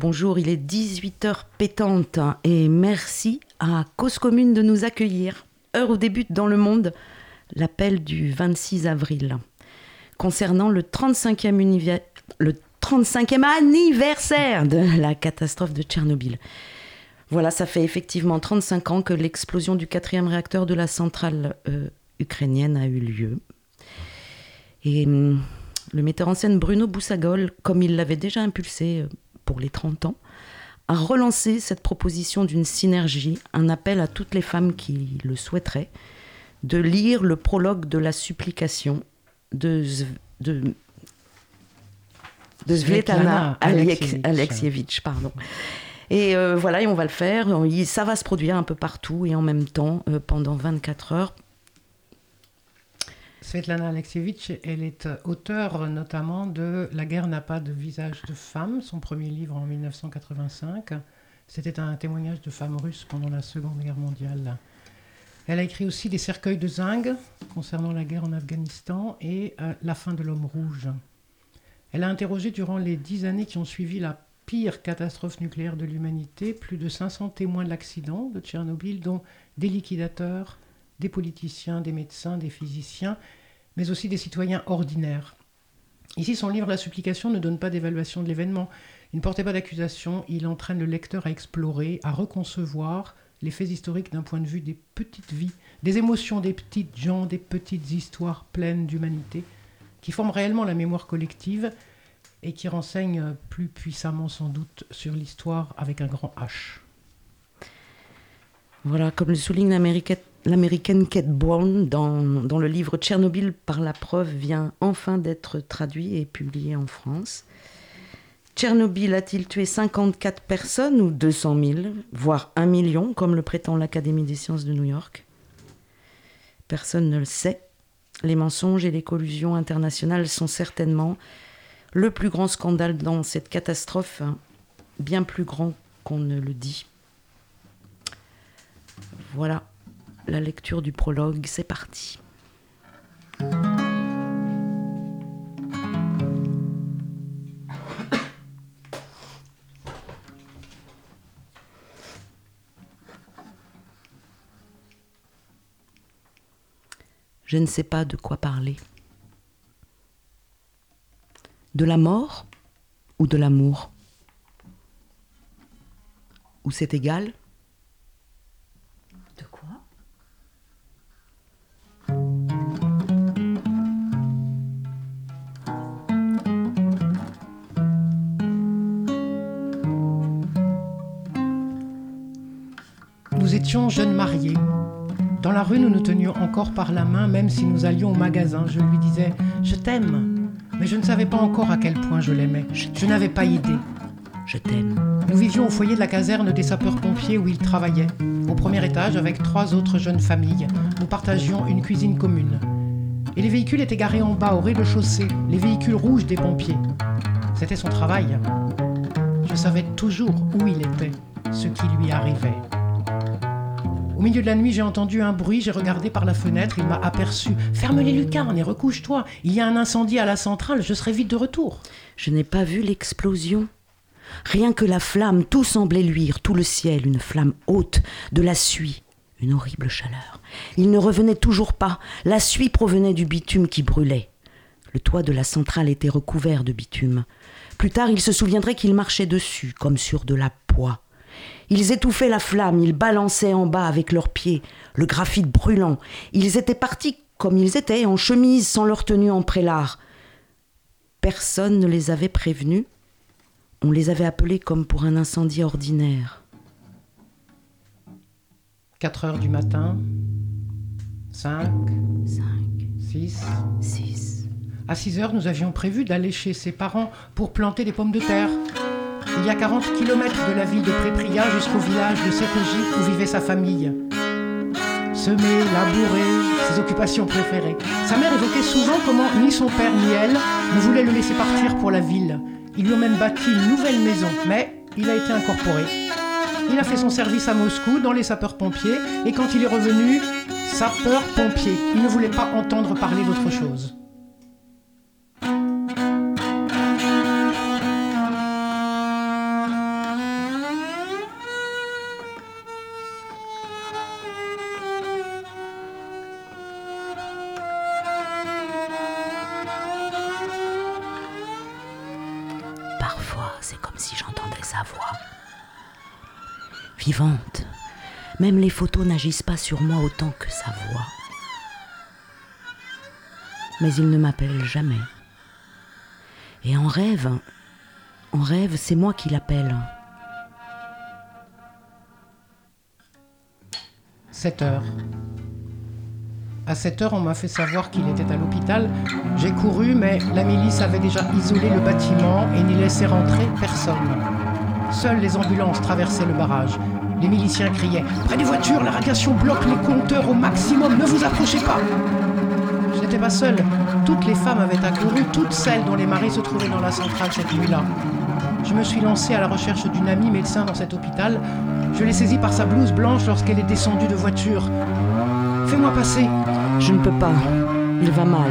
Bonjour, il est 18h pétante et merci à Cause Commune de nous accueillir. Heure où débute dans le monde l'appel du 26 avril concernant le 35e, le 35e anniversaire de la catastrophe de Tchernobyl. Voilà, ça fait effectivement 35 ans que l'explosion du quatrième réacteur de la centrale euh, ukrainienne a eu lieu. Et hum, le metteur en scène Bruno Boussagol, comme il l'avait déjà impulsé euh, pour les 30 ans, a relancé cette proposition d'une synergie, un appel à toutes les femmes qui le souhaiteraient, de lire le prologue de la supplication de, de, de Svetlana Alexievitch. Pardon. Et euh, voilà, et on va le faire. Ça va se produire un peu partout et en même temps euh, pendant 24 heures Svetlana Alexievitch, elle est euh, auteure notamment de La guerre n'a pas de visage de femme, son premier livre en 1985. C'était un témoignage de femmes russes pendant la Seconde Guerre mondiale. Elle a écrit aussi des cercueils de zinc concernant la guerre en Afghanistan et euh, la fin de l'homme rouge. Elle a interrogé durant les dix années qui ont suivi la pire catastrophe nucléaire de l'humanité plus de 500 témoins de l'accident de Tchernobyl, dont des liquidateurs, des politiciens, des médecins, des physiciens mais aussi des citoyens ordinaires. Ici, son livre La supplication ne donne pas d'évaluation de l'événement. Il ne portait pas d'accusation, il entraîne le lecteur à explorer, à reconcevoir les faits historiques d'un point de vue des petites vies, des émotions des petites gens, des petites histoires pleines d'humanité, qui forment réellement la mémoire collective et qui renseignent plus puissamment sans doute sur l'histoire avec un grand H. Voilà, comme le souligne l'américaine Kate Brown dans, dans, le livre Tchernobyl par la preuve vient enfin d'être traduit et publié en France. Tchernobyl a-t-il tué 54 personnes ou 200 000, voire 1 million, comme le prétend l'Académie des sciences de New York? Personne ne le sait. Les mensonges et les collusions internationales sont certainement le plus grand scandale dans cette catastrophe, hein, bien plus grand qu'on ne le dit. Voilà la lecture du prologue, c'est parti. Je ne sais pas de quoi parler. De la mort ou de l'amour? Ou c'est égal? Étions jeunes mariés. Dans la rue, nous nous tenions encore par la main, même si nous allions au magasin. Je lui disais Je t'aime. Mais je ne savais pas encore à quel point je l'aimais. Je, n'avais pas idée. Je t'aime. Nous vivions au foyer de la caserne des sapeurs-pompiers où il travaillait. Au premier étage, avec trois autres jeunes familles, nous partagions une cuisine commune. Et les véhicules étaient garés en bas, au rez-de-chaussée, les véhicules rouges des pompiers. C'était son travail. Je savais toujours où il était, ce qui lui arrivait. Au milieu de la nuit, j'ai entendu un bruit, j'ai regardé par la fenêtre, il m'a aperçu. Ferme les lucarnes et recouche-toi. Il y a un incendie à la centrale, je serai vite de retour. Je n'ai pas vu l'explosion. Rien que la flamme, tout semblait luire, tout le ciel, une flamme haute, de la suie, une horrible chaleur. Il ne revenait toujours pas, la suie provenait du bitume qui brûlait. Le toit de la centrale était recouvert de bitume. Plus tard, il se souviendrait qu'il marchait dessus, comme sur de la poix. Ils étouffaient la flamme, ils balançaient en bas avec leurs pieds, le graphite brûlant. Ils étaient partis comme ils étaient, en chemise, sans leur tenue en prélard. Personne ne les avait prévenus. On les avait appelés comme pour un incendie ordinaire. 4 heures du matin. 5. 5. 6. 6. À 6 heures, nous avions prévu d'aller chez ses parents pour planter des pommes de terre. Il y a 40 km de la ville de Prépria jusqu'au village de Sepégy où vivait sa famille. Semer, labourer, ses occupations préférées. Sa mère évoquait souvent comment ni son père ni elle ne voulaient le laisser partir pour la ville. Ils lui ont même bâti une nouvelle maison, mais il a été incorporé. Il a fait son service à Moscou dans les sapeurs-pompiers et quand il est revenu, sapeur-pompier. Il ne voulait pas entendre parler d'autre chose. Sa voix. Vivante, même les photos n'agissent pas sur moi autant que sa voix. Mais il ne m'appelle jamais. Et en rêve, en rêve, c'est moi qui l'appelle. 7 heures. À 7 heures, on m'a fait savoir qu'il était à l'hôpital. J'ai couru, mais la milice avait déjà isolé le bâtiment et n'y laissait rentrer personne. Seules les ambulances traversaient le barrage. Les miliciens criaient Près des voitures, la radiation bloque les compteurs au maximum, ne vous approchez pas Je n'étais pas seule. Toutes les femmes avaient accouru, toutes celles dont les maris se trouvaient dans la centrale cette nuit-là. Je me suis lancée à la recherche d'une amie médecin dans cet hôpital. Je l'ai saisie par sa blouse blanche lorsqu'elle est descendue de voiture. Fais-moi passer. Je ne peux pas. Il va mal.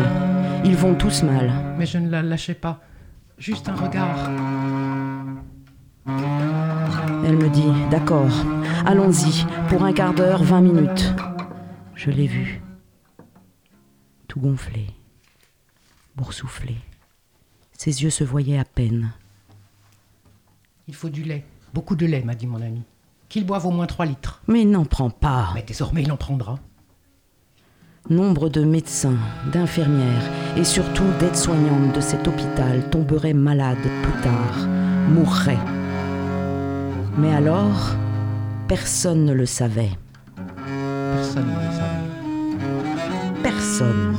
Ils vont tous mal. Mais je ne la lâchais pas. Juste un regard. Elle me dit D'accord, allons-y, pour un quart d'heure, vingt minutes. Je l'ai vu. Tout gonflé, boursouflé. Ses yeux se voyaient à peine. Il faut du lait. Beaucoup de lait, m'a dit mon ami. Qu'il boive au moins 3 litres. Mais il n'en prend pas. Mais désormais, il en prendra. Nombre de médecins, d'infirmières et surtout d'aides-soignantes de cet hôpital tomberaient malades plus tard, mourraient. Mais alors, personne ne le savait. Personne ne le savait. Personne.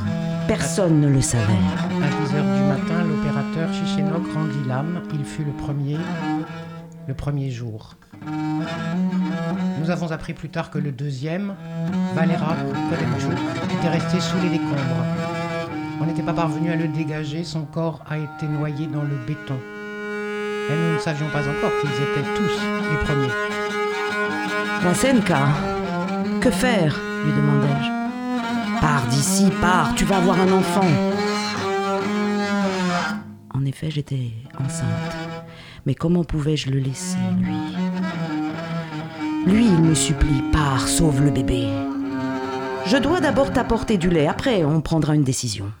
Personne ne le savait. À 10 heures du matin, l'opérateur Chichenok rendit l'âme. Il fut le premier, le premier jour. Nous avons appris plus tard que le deuxième, Valera était resté sous les décombres. On n'était pas parvenu à le dégager, son corps a été noyé dans le béton. Et nous ne savions pas encore qu'ils étaient tous les premiers. Vasenka, que faire lui demandai-je. Pars d'ici, pars, tu vas avoir un enfant. En effet, j'étais enceinte. Mais comment pouvais-je le laisser, lui? Lui, il me supplie, pars, sauve le bébé. Je dois d'abord t'apporter du lait, après on prendra une décision.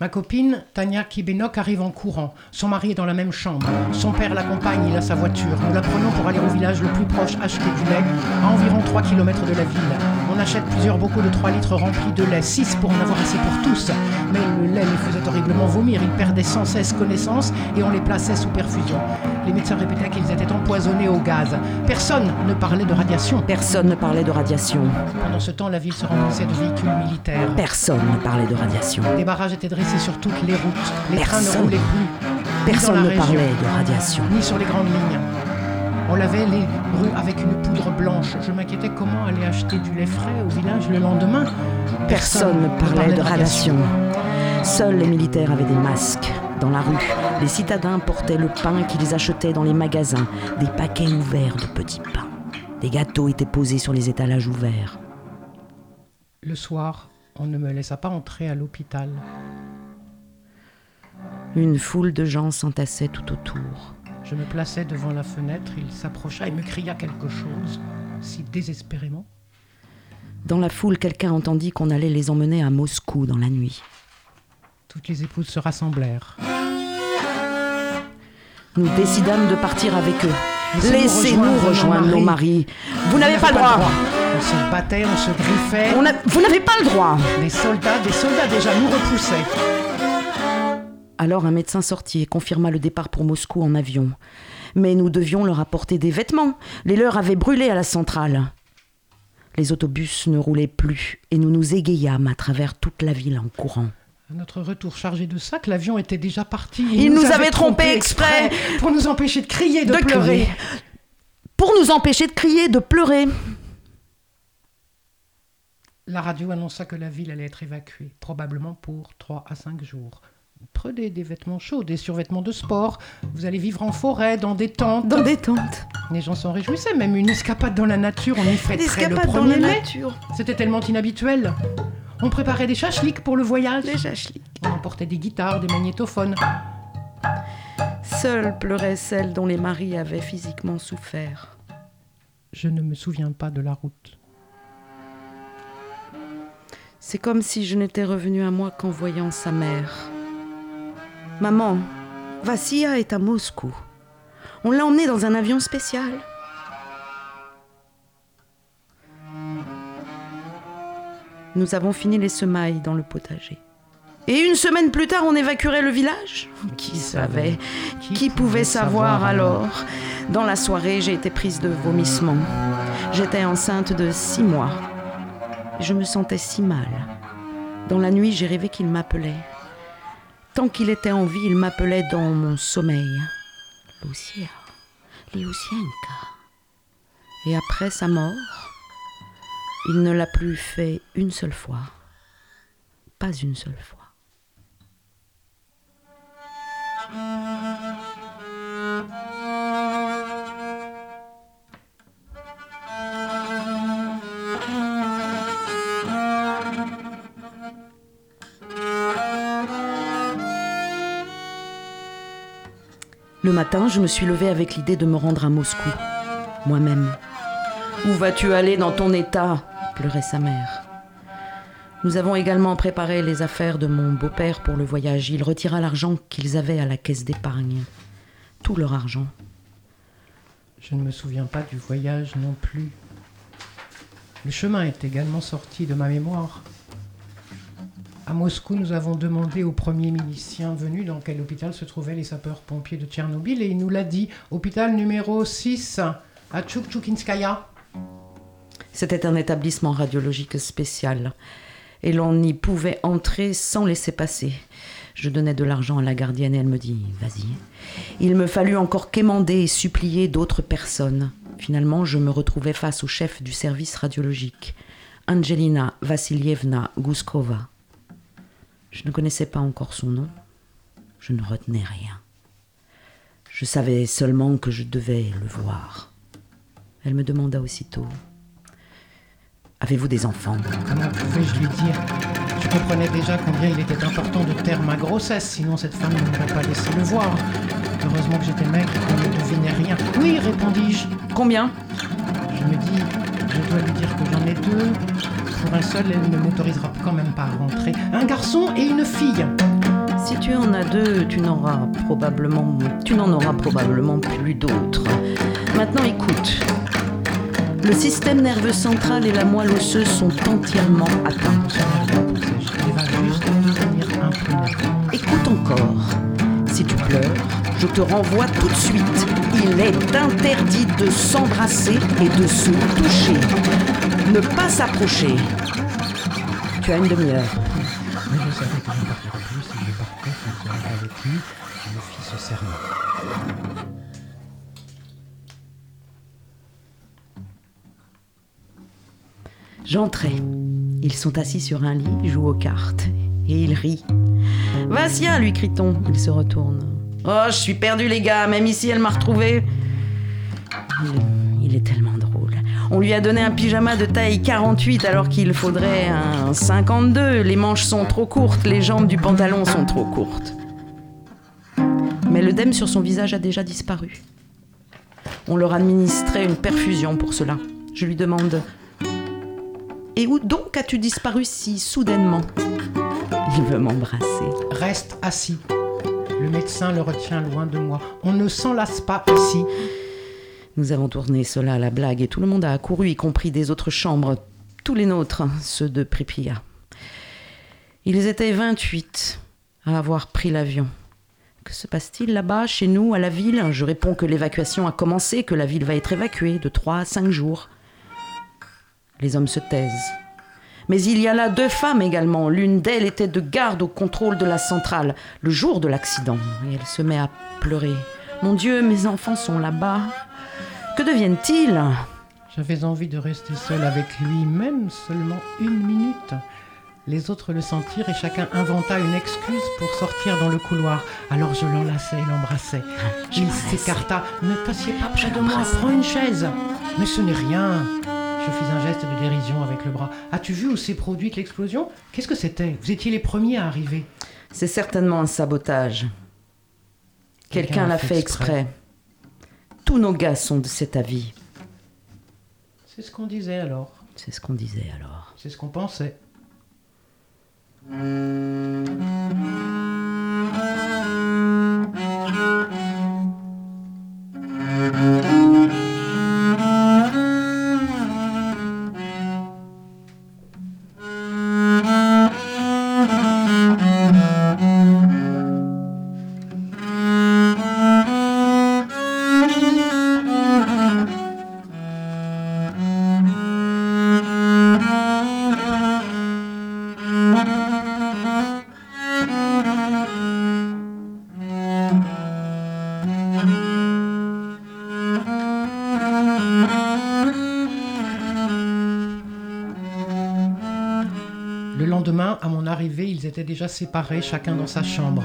Ma copine, Tania Kibenok, arrive en courant. Son mari est dans la même chambre. Son père l'accompagne, il a sa voiture. Nous la prenons pour aller au village le plus proche acheter du lait, à environ 3 km de la ville. On achète plusieurs bocaux de 3 litres remplis de lait, 6 pour en avoir assez pour tous. Mais le lait les faisait horriblement vomir, ils perdaient sans cesse connaissance et on les plaçait sous perfusion. Les médecins répétaient qu'ils étaient empoisonnés au gaz. Personne ne parlait de radiation. Personne ne parlait de radiation. Pendant ce temps, la ville se remplissait de véhicules militaires. Personne ne parlait de radiation. Des barrages étaient dressés sur toutes les routes. Les trains ne Personne. roulaient plus. Personne ne région, parlait de radiation. Ni sur les grandes lignes. On lavait les rues avec une poudre blanche. Je m'inquiétais comment aller acheter du lait frais au village le lendemain. Personne ne parlait de radiation. Seuls les militaires avaient des masques. Dans la rue, les citadins portaient le pain qu'ils achetaient dans les magasins, des paquets ouverts de petits pains. Des gâteaux étaient posés sur les étalages ouverts. Le soir, on ne me laissa pas entrer à l'hôpital. Une foule de gens s'entassait tout autour. Je me plaçais devant la fenêtre, il s'approcha et me cria quelque chose, si désespérément. Dans la foule, quelqu'un entendit qu'on allait les emmener à Moscou dans la nuit. Toutes les épouses se rassemblèrent. Nous décidâmes de partir avec eux. Laissez-nous rejoindre rejoindre nos maris. Vous n'avez pas le droit. On se battait, on se griffait. On a- Vous n'avez pas le droit. Des soldats, des soldats déjà nous repoussaient. Alors un médecin sortit et confirma le départ pour Moscou en avion. Mais nous devions leur apporter des vêtements. Les leurs avaient brûlé à la centrale. Les autobus ne roulaient plus et nous nous égayâmes à travers toute la ville en courant. À notre retour chargé de sacs, l'avion était déjà parti. Il nous avait trompés exprès. pour nous empêcher de crier, de, De pleurer. crier. Pour nous empêcher de crier, de pleurer. La radio annonça que la ville allait être évacuée, probablement pour 3 à 5 jours. Prenez des vêtements chauds, des survêtements de sport. Vous allez vivre en forêt, dans des tentes. Dans des tentes. Les gens s'en réjouissaient, même une escapade dans la nature, on y fêterait le escapades dans 1er la mai. nature. C'était tellement inhabituel. On préparait des chachliks pour le voyage. Des chachlis. On emportait des guitares, des magnétophones. Seules pleuraient celles dont les maris avaient physiquement souffert. Je ne me souviens pas de la route. C'est comme si je n'étais revenue à moi qu'en voyant sa mère. Maman, Vassia est à Moscou. On l'a emmené dans un avion spécial. Nous avons fini les semailles dans le potager. Et une semaine plus tard, on évacuerait le village? Qui savait? Qui, pouvait savoir alors? Dans la soirée, j'ai été prise de vomissements. J'étais enceinte de six mois. Je me sentais si mal. Dans la nuit, j'ai rêvé qu'il m'appelait. Tant qu'il était en vie, il m'appelait dans mon sommeil. Lucia, Liusienka. Et après sa mort, il ne l'a plus fait une seule fois. Pas une seule fois. Le matin, je me suis levée avec l'idée de me rendre à Moscou, moi-même. Où vas-tu aller dans ton état pleurait sa mère. Nous avons également préparé les affaires de mon beau-père pour le voyage. Il retira l'argent qu'ils avaient à la caisse d'épargne. Tout leur argent. Je ne me souviens pas du voyage non plus. Le chemin est également sorti de ma mémoire. À Moscou, nous avons demandé au premier milicien venu dans quel hôpital se trouvaient les sapeurs-pompiers de Tchernobyl et il nous l'a dit, hôpital numéro 6 à Tchoukchoukinskaya. C'était un établissement radiologique spécial et l'on n'y pouvait entrer sans laisser passer. Je donnais de l'argent à la gardienne et elle me dit Vas-y. Il me fallut encore quémander et supplier d'autres personnes. Finalement, je me retrouvais face au chef du service radiologique, Angelina Vassilievna Gouskova. Je ne connaissais pas encore son nom. Je ne retenais rien. Je savais seulement que je devais le voir. Elle me demanda aussitôt Avez-vous des enfants? Comment pouvais-je lui dire? Je comprenais déjà combien il était important de taire ma grossesse, sinon cette femme ne m'aurait pas laissé le voir. Heureusement que j'étais maigre et qu'on ne devinait rien. Oui, répondis-je. Combien? Je me dis, je dois lui dire que j'en ai deux. Pour un seul, elle ne m'autorisera quand même pas à rentrer. Un garçon et une fille. Si tu en as deux, tu n'auras probablement, tu n'en auras probablement plus d'autres. Maintenant, écoute. Le système nerveux central et la moelle osseuse sont entièrement atteints. Écoute encore. Si tu pleures, je te renvoie tout de suite. Il est interdit de s'embrasser et de se toucher. Ne pas s'approcher. Tu as une demi-heure. Mais je savais que je ne partirais plus si je partais sans avec lui. Je me fis ce serment. J'entrais. Ils sont assis sur un lit, jouent aux cartes. Et il rit. Vassia, lui crie-t-on. Il se retourne. Oh, je suis perdu, les gars. Même ici, elle m'a retrouvé. Il, il est tellement drôle. On lui a donné un pyjama de taille 48 alors qu'il faudrait un 52. Les manches sont trop courtes, les jambes du pantalon sont trop courtes. Mais le dème sur son visage a déjà disparu. On leur administrait une perfusion pour cela. Je lui demande Et où donc as-tu disparu si soudainement? Il veut m'embrasser. Reste assis. Le médecin le retient loin de moi. On ne s'en lasse pas ici. Nous avons tourné cela à la blague et tout le monde a accouru, y compris des autres chambres, tous les nôtres, ceux de Pripia. Ils étaient 28 à avoir pris l'avion. Que se passe-t-il là-bas, chez nous, à la ville? Je réponds que l'évacuation a commencé, que la ville va être évacuée de 3 à 5 jours. Les hommes se taisent. Mais il y a là deux femmes également. L'une d'elles était de garde au contrôle de la centrale le jour de l'accident. Et elle se met à pleurer. Mon Dieu, mes enfants sont là-bas. Que deviennent-ils? J'avais envie de rester seule avec lui, même seulement une minute. Les autres le sentirent et chacun inventa une excuse pour sortir dans le couloir. Alors je l'enlaçai et l'embrassai. Il s'écarta. Ne t'assieds pas près de moi, prends une chaise. Mais ce n'est rien. Je fis un geste de dérision avec le bras. As-tu vu où s'est produite l'explosion? Qu'est-ce que c'était? Vous étiez les premiers à arriver. C'est certainement un sabotage. Quelqu'un l'a fait, exprès. Tous nos gars sont de cet avis. C'est ce qu'on disait alors. C'est ce qu'on disait alors. C'est ce qu'on pensait. Mmh. Lendemain, à mon arrivée, ils étaient déjà séparés, chacun dans sa chambre.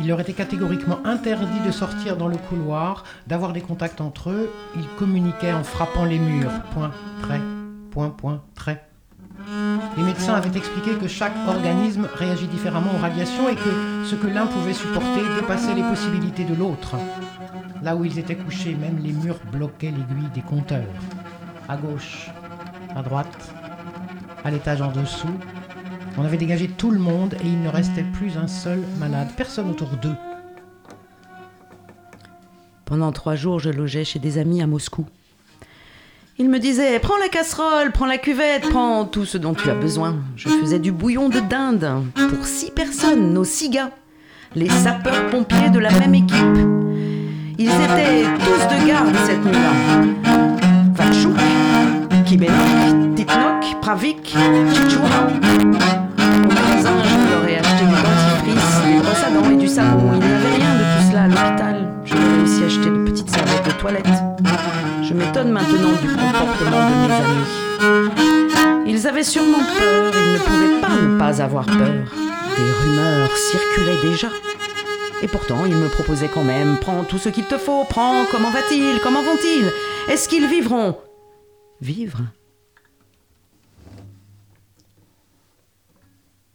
Il leur était catégoriquement interdit de sortir dans le couloir, d'avoir des contacts entre eux. Ils communiquaient en frappant les murs. Point, trait, point, point, trait. Les médecins avaient expliqué que chaque organisme réagit différemment aux radiations et que ce que l'un pouvait supporter dépassait les possibilités de l'autre. Là où ils étaient couchés, même les murs bloquaient l'aiguille des compteurs. À gauche, à droite, à l'étage en dessous, on avait dégagé tout le monde et il ne restait plus un seul malade, personne autour d'eux. Pendant trois jours, je logeais chez des amis à Moscou. Ils me disaient Prends la casserole, prends la cuvette, prends tout ce dont tu as besoin. Je faisais du bouillon de dinde pour six personnes, nos six gars, les sapeurs-pompiers de la même équipe. Ils étaient tous de garde cette nuit-là. Pravik, Chichoura. Au magasin, je leur ai acheté du dentifrice, des brosses à dents et du savon. Il n'y avait rien de tout cela à l'hôpital. Je ai aussi acheté de petites serviettes de toilette. Je m'étonne maintenant du comportement de mes amis. Ils avaient sûrement peur, ils ne pouvaient pas ne pas avoir peur. Des rumeurs circulaient déjà. Et pourtant, ils me proposaient quand même Prends tout ce qu'il te faut, prends, comment va-t-il, comment vont-ils? Est-ce qu'ils vivront? Vivre?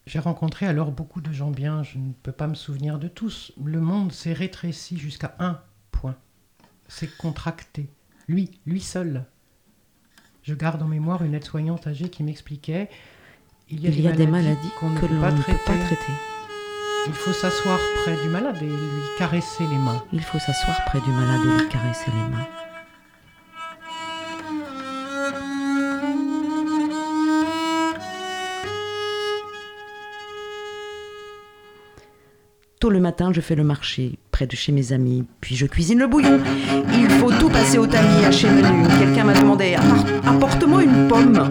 J'ai rencontré alors beaucoup de gens bien, je ne peux pas me souvenir de tous. Le monde s'est rétréci jusqu'à un point. C'est contracté. Lui, lui seul. Je garde en mémoire une aide-soignante âgée qui m'expliquait il y a, il des, maladies qu'on ne, peut, pas traiter. Il faut s'asseoir près du malade et lui caresser les mains. Il faut s'asseoir près du malade et lui caresser les mains. Le matin, je fais le marché près de chez mes amis, puis je cuisine le bouillon. Il faut tout passer au tamis à chez Menu. Quelqu'un m'a demandé apporte-moi une pomme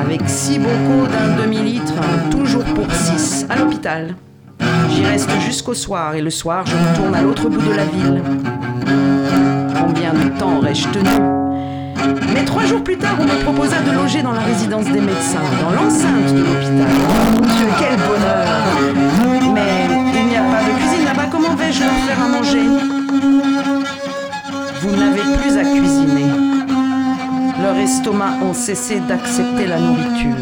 avec six bocaux d'un demi-litre, toujours pour six, à l'hôpital. J'y reste jusqu'au soir et le soir, je retourne à l'autre bout de la ville. Combien de temps aurais-je tenu? Mais trois jours plus tard, on me proposa de loger dans la résidence des médecins, dans l'enceinte de l'hôpital. Oh Dieu, quel bonheur à cuisiner. Leurs estomacs ont cessé d'accepter la nourriture.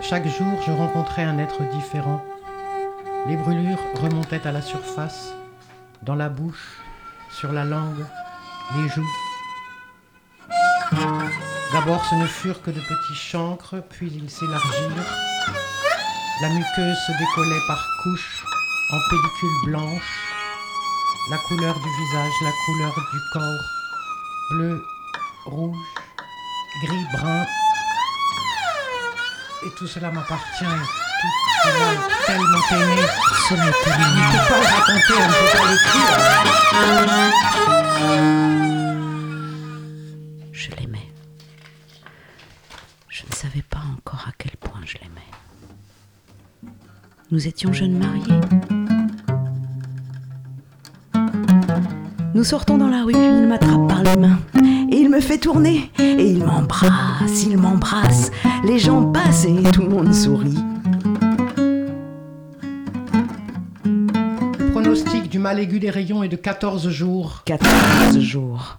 Chaque jour, je rencontrais un être différent. Les brûlures remontaient à la surface, dans la bouche, sur la langue, les joues. D'abord, ce ne furent que de petits chancres, puis ils s'élargirent la muqueuse se décollait par couches en pellicule blanche. La couleur du visage, la couleur du corps. Bleu, rouge, gris, brun. Et tout cela m'appartient. Tout cela tellement aimé. Ce n'est. Je l'aimais. Je ne savais pas encore à quel point je l'aimais. Nous étions jeunes mariés. Nous sortons dans la rue, il m'attrape par les mains et il me fait tourner et il m'embrasse, il m'embrasse. Les gens passent et tout le monde sourit. Le pronostic du mal aigu des rayons est de 14 jours. 14 jours.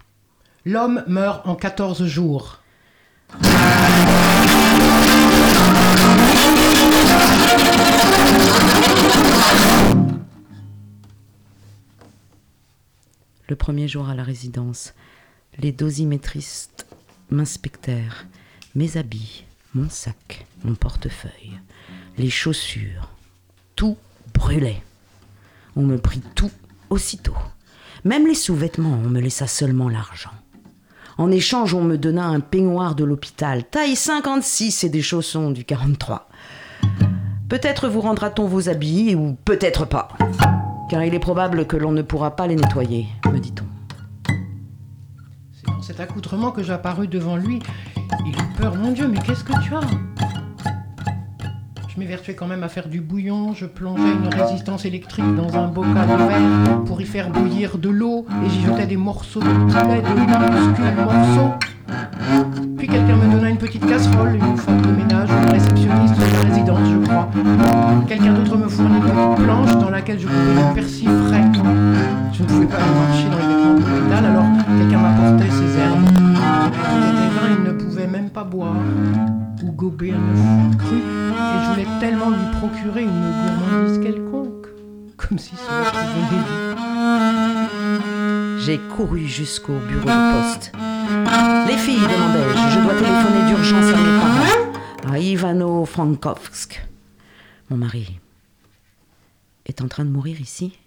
L'homme meurt en 14 jours. Le premier jour à la résidence, les dosimétristes m'inspectèrent. Mes habits, mon sac, mon portefeuille, les chaussures, tout brûlait. On me prit tout aussitôt. Même les sous-vêtements, on me laissa seulement l'argent. En échange, on me donna un peignoir de l'hôpital, taille 56 et des chaussons du 43. Peut-être vous rendra-t-on vos habits, ou peut-être pas car il est probable que l'on ne pourra pas les nettoyer, me dit-on. C'est dans cet accoutrement que j'apparus devant lui. Il eut peur, mon Dieu, mais qu'est-ce que tu as? Je m'évertuais quand même à faire du bouillon, je plongeais une résistance électrique dans un bocal de verre pour y faire bouillir de l'eau, et j'y jetais des morceaux de poulet, de minuscules morceaux. Puis quelqu'un me donna une petite casserole, une femme de ménage, une réceptionniste de résidence, je crois. Quelqu'un d'autre me fournit je pouvais le persil frais. Je ne pouvais pas marcher dans les vêtements de alors quelqu'un m'apportait ses herbes. Des vins, il ne pouvait même pas boire ou gober un œuf cru, et je voulais tellement lui procurer une gourmandise quelconque, comme si cela pouvait l'aider. J'ai couru jusqu'au bureau de poste. Les filles, demandai-je, je dois téléphoner d'urgence à mes parents, à Ivano Frankovsk. Mon mari est en train de mourir ici.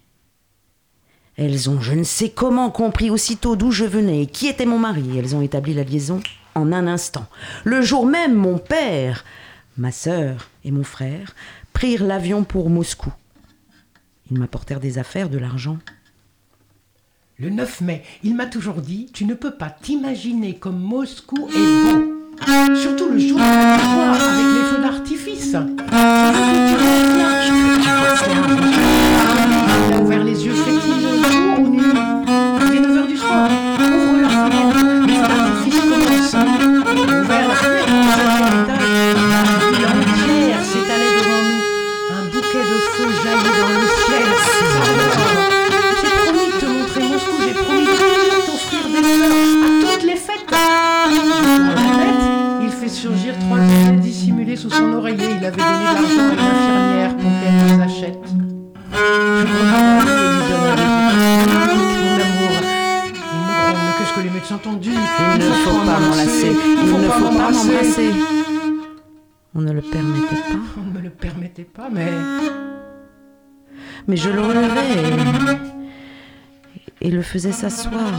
Elles ont, je ne sais comment, compris aussitôt d'où je venais et qui était mon mari. Elles ont établi la liaison en un instant. Le jour même, mon père, ma sœur et mon frère prirent l'avion pour Moscou. Ils m'apportèrent des affaires, de l'argent. Le 9 mai, il m'a toujours dit Tu ne peux pas t'imaginer comme Moscou est beau. Surtout le jour avec les feux d'artifice. Il a ouvert les yeux fait-il jour ou nuit Il est 9h du soir. Ouvre la fenêtre. Les feux d'artifice commencent. Ouvert la fenêtre. cinquième étage. Entière s'étalait devant nous. Un bouquet de feux jaillit dans le ciel. J'ai promis de te montrer Moscou. J'ai promis de t'offrir des fleurs à toutes les fêtes. La il fait surgir trois billets dissimulés sous son oreiller. Il avait donné l'argent Il ne faut pas m'enlacer. Il ne faut pas m'embrasser. On ne le permettait pas. On ne me le permettait pas, mais Mais je le relevais et, et le faisais s'asseoir.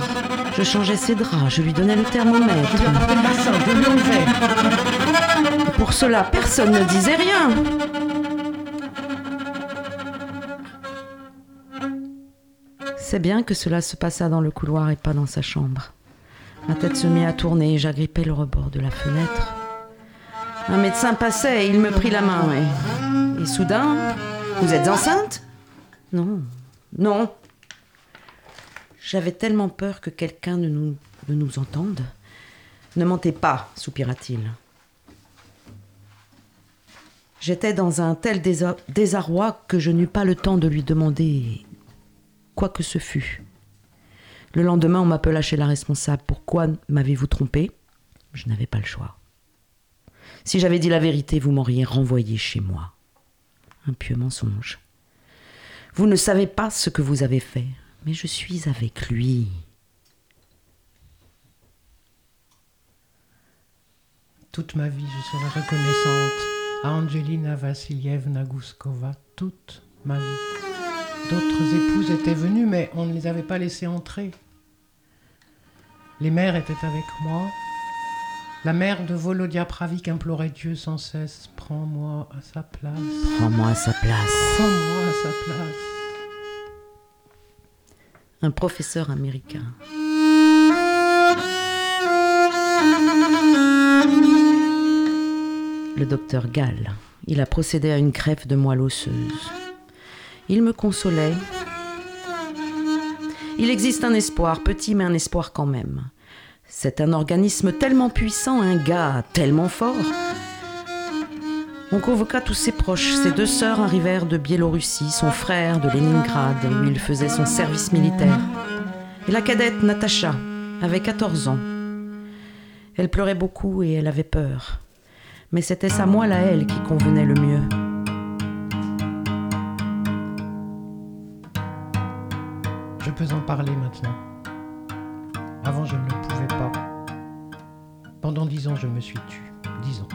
Je changeais ses draps, je lui donnais le je thermomètre. lui apportais le bassin, je lui enlevais. Et pour cela, personne ne disait rien. C'est bien que cela se passa dans le couloir et pas dans sa chambre. Ma tête se mit à tourner et j'agrippais le rebord de la fenêtre. Un médecin passait et il me prit la main. Et, et soudain, vous êtes enceinte? Non, non. J'avais tellement peur que quelqu'un ne nous, ne nous entende. Ne mentez pas, soupira-t-il. J'étais dans un tel désa- désarroi que je n'eus pas le temps de lui demander quoi que ce fût. Le lendemain, on m'appela chez la responsable. Pourquoi m'avez-vous trompé? Je n'avais pas le choix. Si j'avais dit la vérité, vous m'auriez renvoyé chez moi. Un pieux mensonge. Vous ne savez pas ce que vous avez fait, mais je suis avec lui. Toute ma vie, je serai reconnaissante à Angelina Vassilievna Gouskova, toute ma vie. D'autres épouses étaient venues, mais on ne les avait pas laissées entrer. Les mères étaient avec moi. La mère de Volodia Pravik implorait Dieu sans cesse Prends-moi à sa place. Prends-moi à sa place. Prends-moi à sa place. Un professeur américain. Le docteur Gall. Il a procédé à une greffe de moelle osseuse. Il me consolait. Il existe un espoir, petit mais un espoir quand même. C'est un organisme tellement puissant, un gars tellement fort. On convoqua tous ses proches. Ses deux sœurs arrivèrent de Biélorussie, son frère de Leningrad, où il faisait son service militaire. Et la cadette Natacha avait 14 ans. Elle pleurait beaucoup et elle avait peur. Mais c'était sa moelle à elle qui convenait le mieux. En parler maintenant. Avant, je ne le pouvais pas. Pendant dix ans, je me suis tue. Dix ans.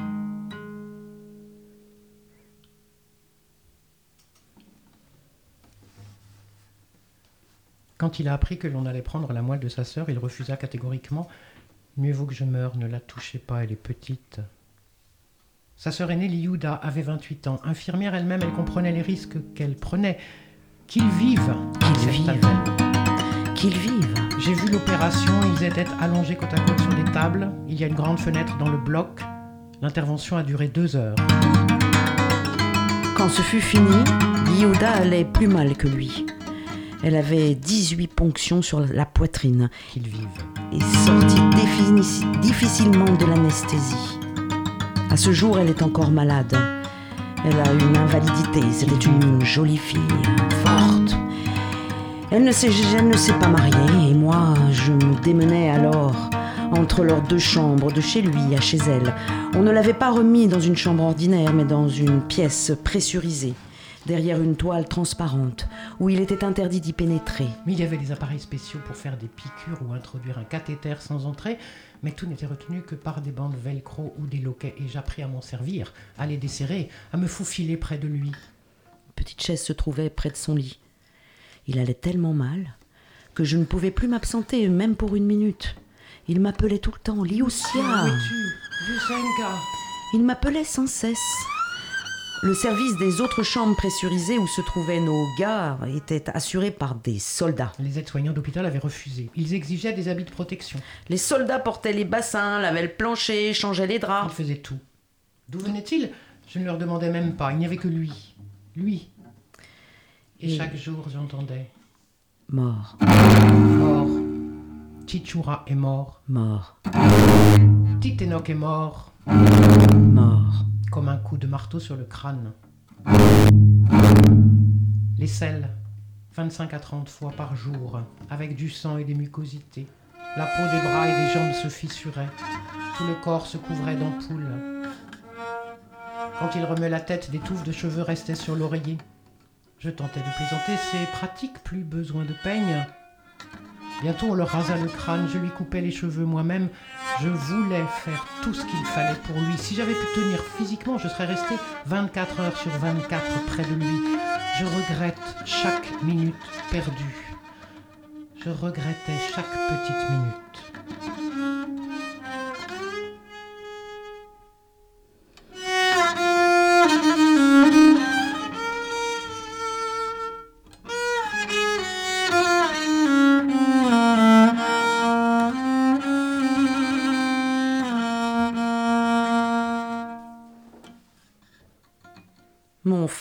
Quand il a appris que l'on allait prendre la moelle de sa sœur, il refusa catégoriquement. Mieux vaut que je meure, ne la touchez pas, elle est petite. Sa sœur aînée, Liouda, avait 28 ans. Infirmière elle-même, elle comprenait les risques qu'elle prenait. Qu'ils cette vivent. affaire. Qu'ils vivent. J'ai vu l'opération, ils étaient allongés côte à côte sur des tables. Il y a une grande fenêtre dans le bloc. L'intervention a duré deux heures. Quand ce fut fini, Yehuda allait plus mal que lui. Elle avait 18 ponctions sur la poitrine Qu'il vive. et sortit difficilement de l'anesthésie. À ce jour, elle est encore malade. Elle a une invalidité. C'était une jolie fille, forte. Elle ne s'est, elle ne s'est pas mariée et moi, je me démenais alors entre leurs deux chambres, de chez lui à chez elle. On ne l'avait pas remis dans une chambre ordinaire, mais dans une pièce pressurisée, derrière une toile transparente, où il était interdit d'y pénétrer. Mais il y avait des appareils spéciaux pour faire des piqûres ou introduire un cathéter sans entrée, mais tout n'était retenu que par des bandes velcro ou des loquets, et j'appris à m'en servir, à les desserrer, à me faufiler près de lui. Une petite chaise se trouvait près de son lit. Il allait tellement mal que je ne pouvais plus m'absenter, même pour une minute. Il m'appelait tout le temps, Où Liusia. es-tu Yusenka Il m'appelait sans cesse. Le service des autres chambres pressurisées où se trouvaient nos gars était assuré par des soldats. Les aides-soignants d'hôpital avaient refusé. Ils exigeaient des habits de protection. Les soldats portaient les bassins, lavaient le plancher, changeaient les Ils draps. faisaient tout. D'où venait-il? Je ne leur demandais même pas. Il n'y avait que lui. Lui. Et chaque jour, j'entendais Mort, mort. Chichura est mort. mort, Titenok est mort. mort. Comme un coup de marteau sur le crâne. Les selles, 25 à 30 fois par jour, avec du sang et des mucosités. La peau des bras et des jambes se fissurait. Tout le corps se couvrait d'ampoules. Quand il remuait la tête, des touffes de cheveux restaient sur l'oreiller. Je tentais de plaisanter, c'est pratique, plus besoin de peigne. Bientôt on leur rasa le crâne, je lui coupais les cheveux moi-même. Je voulais faire tout ce qu'il fallait pour lui. Si j'avais pu tenir physiquement, je serais resté 24 heures sur 24 près de lui. Je regrette chaque minute perdue. Je regrettais chaque petite minute.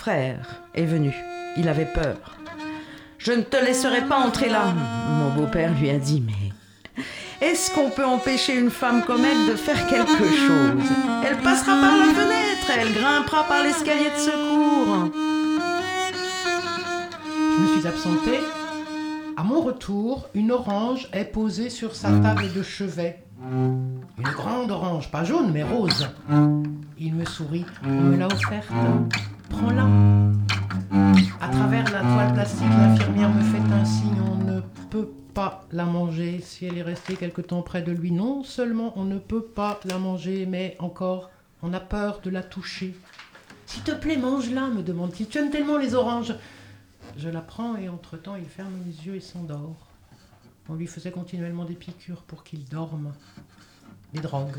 Frère est venu. Il avait peur. Je ne te laisserai pas entrer là. Mon beau-père lui a dit, mais est-ce qu'on peut empêcher une femme comme elle de faire quelque chose? Elle passera par la fenêtre, elle grimpera par l'escalier de secours. Je me suis absenté. À mon retour, une orange est posée sur sa table de chevet. Une grande orange, pas jaune mais rose. Il me sourit. On me l'a offerte. Prends-la. À travers la toile plastique, l'infirmière me fait un signe. On ne peut pas la manger si elle est restée quelque temps près de lui. Non seulement on ne peut pas la manger, mais encore, on a peur de la toucher. S'il te plaît, mange-la, me demande-t-il. Tu aimes tellement les oranges. Je la prends et entre-temps, il ferme les yeux et s'endort. On lui faisait continuellement des piqûres pour qu'il dorme. Des drogues.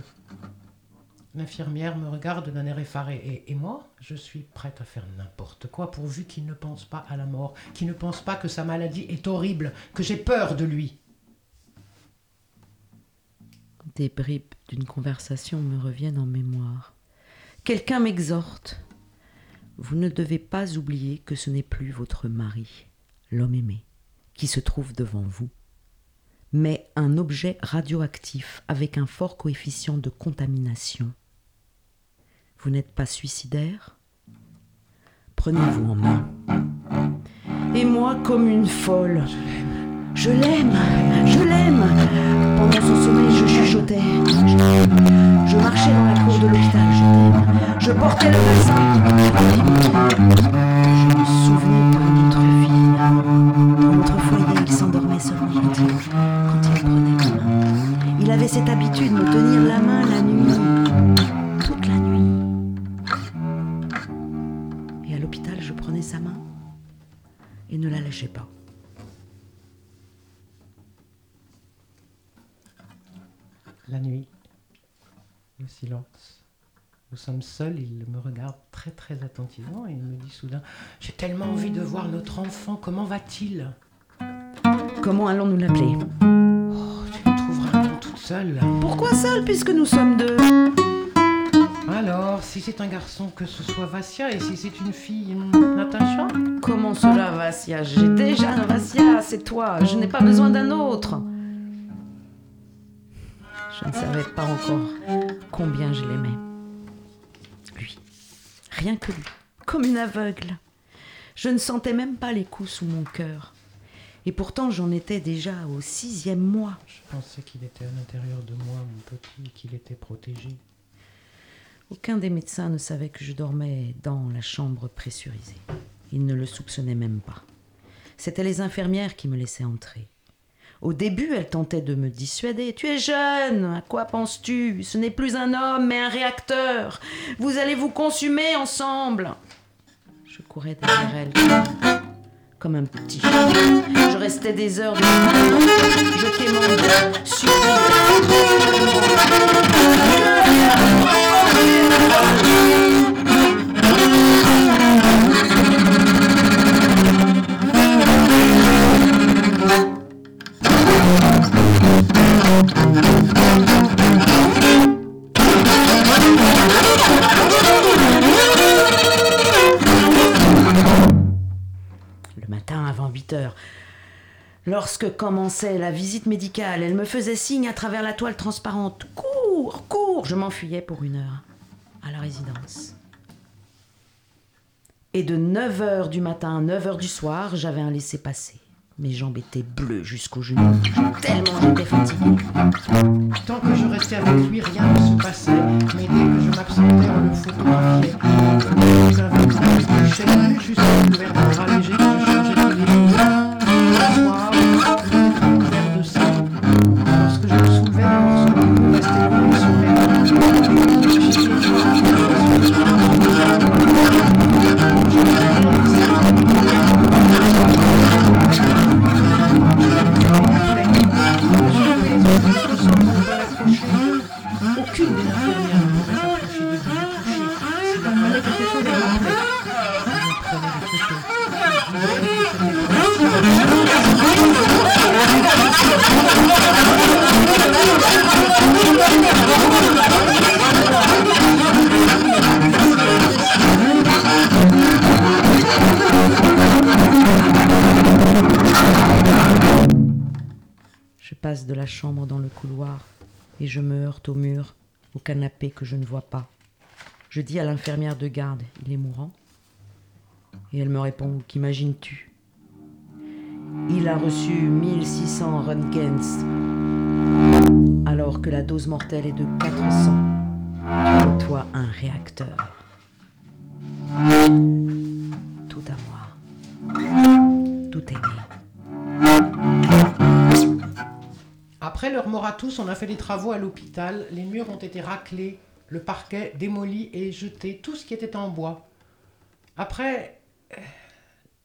L'infirmière me regarde d'un air effaré et, moi, je suis prête à faire n'importe quoi pourvu qu'il ne pense pas à la mort, qu'il ne pense pas que sa maladie est horrible, que j'ai peur de lui. Des bribes d'une conversation me reviennent en mémoire. Quelqu'un m'exhorte. Vous ne devez pas oublier que ce n'est plus votre mari, l'homme aimé, qui se trouve devant vous, mais un objet radioactif avec un fort coefficient de contamination. Vous n'êtes pas suicidaire? Prenez-vous en main. Et moi, comme une folle, je l'aime, je l'aime. Pendant son sommeil, je chuchotais. Je, marchais dans la cour de l'hôpital, je t'aime. Je portais le bassin. Je me souvenais de notre vie. Dans notre foyer, il s'endormait seulement quand il, quand il prenait ma main. Il avait cette habitude de me tenir la main la nuit, lâchais pas. La nuit, le silence. Nous sommes seuls, il me regarde très très attentivement et il me dit soudain J'ai tellement envie de voir notre enfant, comment va-t-il? Comment allons-nous l'appeler? Oh, tu le trouveras toute seule. Pourquoi seul puisque nous sommes deux? Alors, si c'est un garçon, que ce soit Vassia, et si c'est une fille, Natacha Comment cela, Vassia? J'ai déjà un Vassia, c'est toi. Je n'ai pas besoin d'un autre. Je ne savais pas encore combien je l'aimais. Lui. Rien que lui. Comme une aveugle. Je ne sentais même pas les coups sous mon cœur. Et pourtant, j'en étais déjà au sixième mois. Je pensais qu'il était à l'intérieur de moi, mon petit, qu'il était protégé. Aucun des médecins ne savait que je dormais dans la chambre pressurisée. Ils ne le soupçonnaient même pas. C'étaient les infirmières qui me laissaient entrer. Au début, elles tentaient de me dissuader. Tu es jeune, à quoi penses-tu? Ce n'est plus un homme, mais un réacteur. Vous allez vous consumer ensemble. Je courais derrière elles comme un petit chat. Je restais des heures de Je quémandais, Lorsque commençait la visite médicale, elle me faisait signe à travers la toile transparente. Je m'enfuyais pour une heure à la résidence. Et de 9h du matin à 9h du soir, j'avais un laissez-passer. Mes jambes étaient bleues jusqu'aux genoux, tellement j'étais fatiguée. Tant que je restais avec lui, rien ne se passait, mais dès que je m'absentais, on le photographiait. Jusqu'à le verre léger que je changeais de la chambre dans le couloir et je me heurte au mur, au canapé que je ne vois pas. Je dis à l'infirmière de garde, il est mourant Et elle me répond, qu'imagines-tu? Il a reçu 1600 röntgens, alors que la dose mortelle est de 400. toi un réacteur. Tout à moi. Tout est né. Après leur mort à tous, on a fait des travaux à l'hôpital. Les murs ont été raclés, le parquet démoli et jeté, tout ce qui était en bois. Après, euh,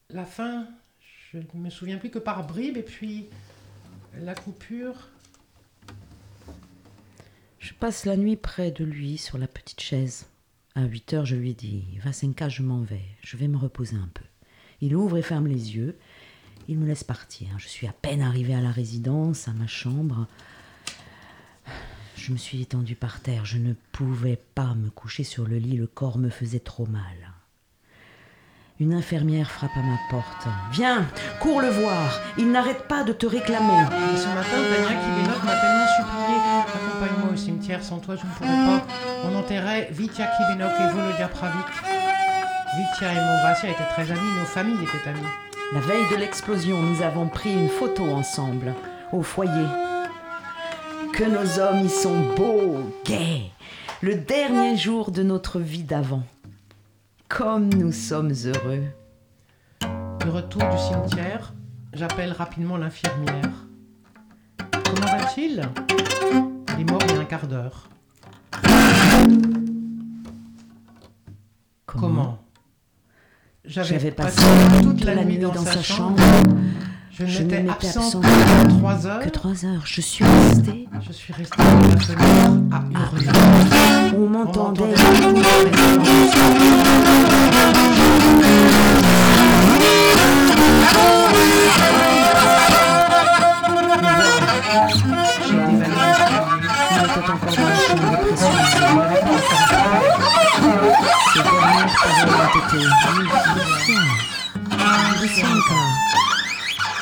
la fin, je ne me souviens plus que par bribes, et puis la coupure. Je passe la nuit près de lui sur la petite chaise. À 8 heures, je lui dis Vasenka, je m'en vais, je vais me reposer un peu. Il ouvre et ferme les yeux. Il me laisse partir. Je suis à peine arrivée à la résidence, à ma chambre. Je me suis étendue par terre. Je ne pouvais pas me coucher sur le lit. Le corps me faisait trop mal. Une infirmière frappe à ma porte. Viens, cours le voir. Il n'arrête pas de te réclamer. ce matin, Tania Kibenok m'a tellement supplié. Accompagne-moi au cimetière. Sans toi, je ne pourrais pas. On enterrait Vitya Kibenok et Volodya Pravik. Vitya et mon Vassia étaient très amis. Nos familles étaient amies. La veille de l'explosion, nous avons pris une photo ensemble, au foyer. Que nos hommes y sont beaux, gais, le dernier jour de notre vie d'avant. Comme nous sommes heureux. De retour du cimetière, j'appelle rapidement l'infirmière. Comment va-t-il? Il est mort il y a un quart d'heure. Comment? J'avais passé toute la nuit dans sa chambre. Je n'étais absent que trois heures. Que trois heures. Je suis restée. Je suis restée à la fenêtre à hurler. On m'entendait. J'ai dévalé. Il était encore dans la chambre.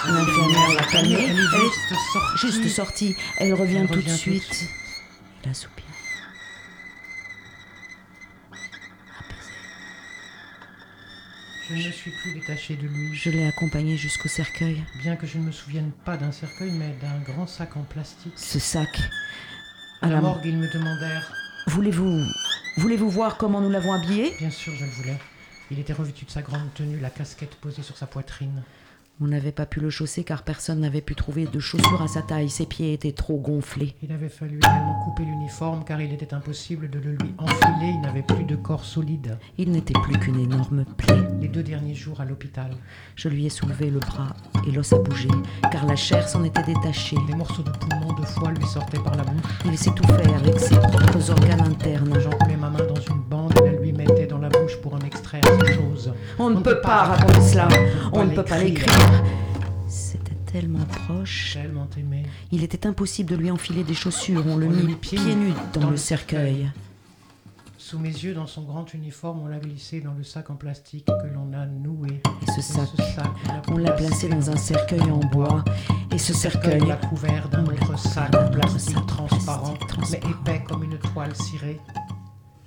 L'infirmière l'a calmée. Elle est juste sortie. Elle revient tout de suite. Il a. Je ne suis plus détachée de lui. Je l'ai accompagné jusqu'au cercueil. Bien que je ne me souvienne pas d'un cercueil, mais d'un grand sac en plastique. Ce sac. À la morgue, ils me demandèrent Voulez-vous voulez-vous voir comment nous l'avons habillé? Bien sûr, je le voulais. Il était revêtu de sa grande tenue, la casquette posée sur sa poitrine. On n'avait pas pu le chausser car personne n'avait pu trouver de chaussures à sa taille. Ses pieds étaient trop gonflés. Il avait fallu également couper l'uniforme car il était impossible de le lui enfiler. Il n'avait plus de corps solide. Il n'était plus qu'une énorme plaie. Les deux derniers jours à l'hôpital, Je lui ai soulevé le bras et l'os a bougé car la chair s'en était détachée. des morceaux de poumon de foie lui sortaient par la bouche. Il s'étouffait avec ses propres organes internes. J'enroulais ma main dans une bande On ne peut pas raconter cela. On ne peut pas l'écrire. C'était tellement proche. Tellement aimé. Il était impossible de lui enfiler des chaussures. On le On mit mit pieds pieds nus dans, dans le le cercueil. Sous mes yeux, dans son grand uniforme, on l'a glissé dans le sac en plastique que l'on a noué. Et ce Et sac, sac, on l'a placé dans un cercueil en bois. Et ce cercueil, On l'a couvert d'un autre sac en plastique sac transparent, plastique mais épais comme une toile cirée.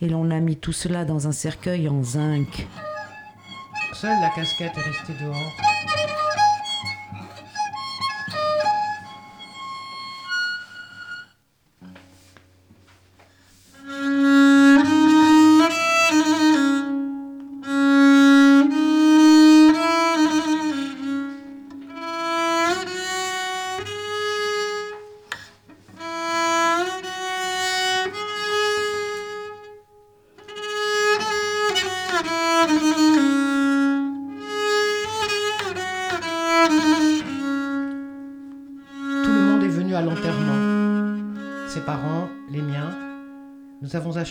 et l'on a mis tout cela dans un cercueil en zinc. Seule la casquette est restée dehors.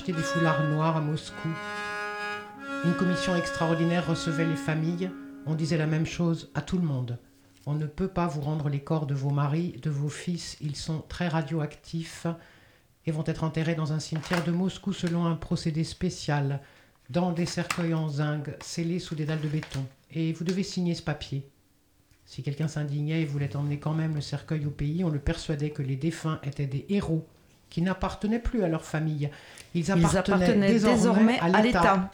Acheté des foulards noirs à Moscou. Une commission extraordinaire recevait les familles. On disait la même chose à tout le monde. On ne peut pas vous rendre les corps de vos maris, de vos fils. Ils sont très radioactifs et vont être enterrés dans un cimetière de Moscou selon un procédé spécial, dans des cercueils en zinc scellés sous des dalles de béton. Et vous devez signer ce papier. Si quelqu'un s'indignait et voulait emmener quand même le cercueil au pays, on le persuadait que les défunts étaient des héros qui n'appartenaient plus à leur famille. Ils Ils appartenaient, désormais, désormais à l'État.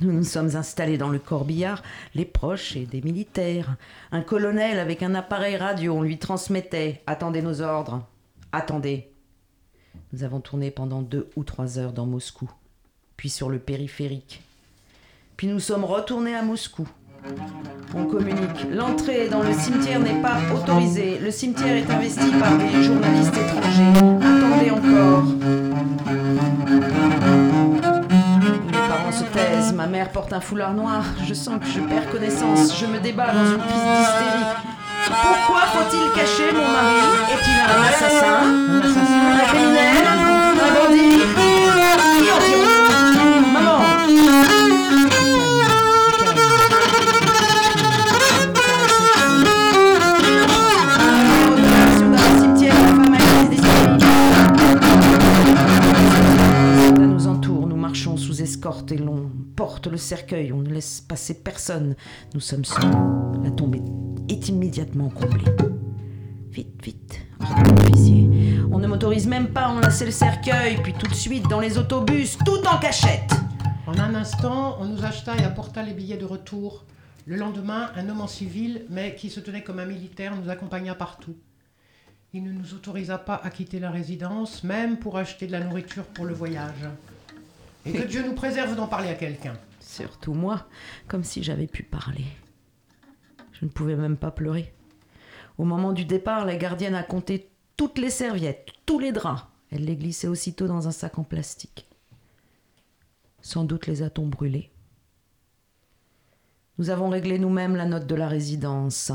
Nous nous sommes installés dans le corbillard, les proches et des militaires. Un colonel avec un appareil radio, on lui transmettait Attendez nos ordres. Attendez. Nous avons tourné pendant deux ou trois heures dans Moscou, puis sur le périphérique. Puis nous sommes retournés à Moscou. On communique. L'entrée dans le cimetière n'est pas autorisée. Le cimetière est investi par des journalistes étrangers. Attendez encore. Mes parents se taisent. Ma mère porte un foulard noir. Je sens que je perds connaissance. Je me débat dans une crise d'hystérie. Pourquoi faut-il cacher mon mari? Est-il un assassin? Un assassin. Un criminel? Un bandit? Et l'on porte le cercueil, on ne laisse passer personne. Nous sommes seuls. La tombe est, immédiatement comblée. Vite, vite. On ne m'autorise même pas à enlacer le cercueil, puis tout de suite dans les autobus, tout en cachette. En un instant, on nous acheta et apporta les billets de retour. Le lendemain, un homme en civil, mais qui se tenait comme un militaire, nous accompagna partout. Il ne nous autorisa pas à quitter la résidence, même pour acheter de la nourriture pour le voyage. Et que Dieu nous préserve d'en parler à quelqu'un. Surtout moi, comme si j'avais pu parler. Je ne pouvais même pas pleurer. Au moment du départ, la gardienne a compté toutes les serviettes, tous les draps. Elle les glissait aussitôt dans un sac en plastique. Sans doute les a-t-on brûlés. Nous avons réglé nous-mêmes la note de la résidence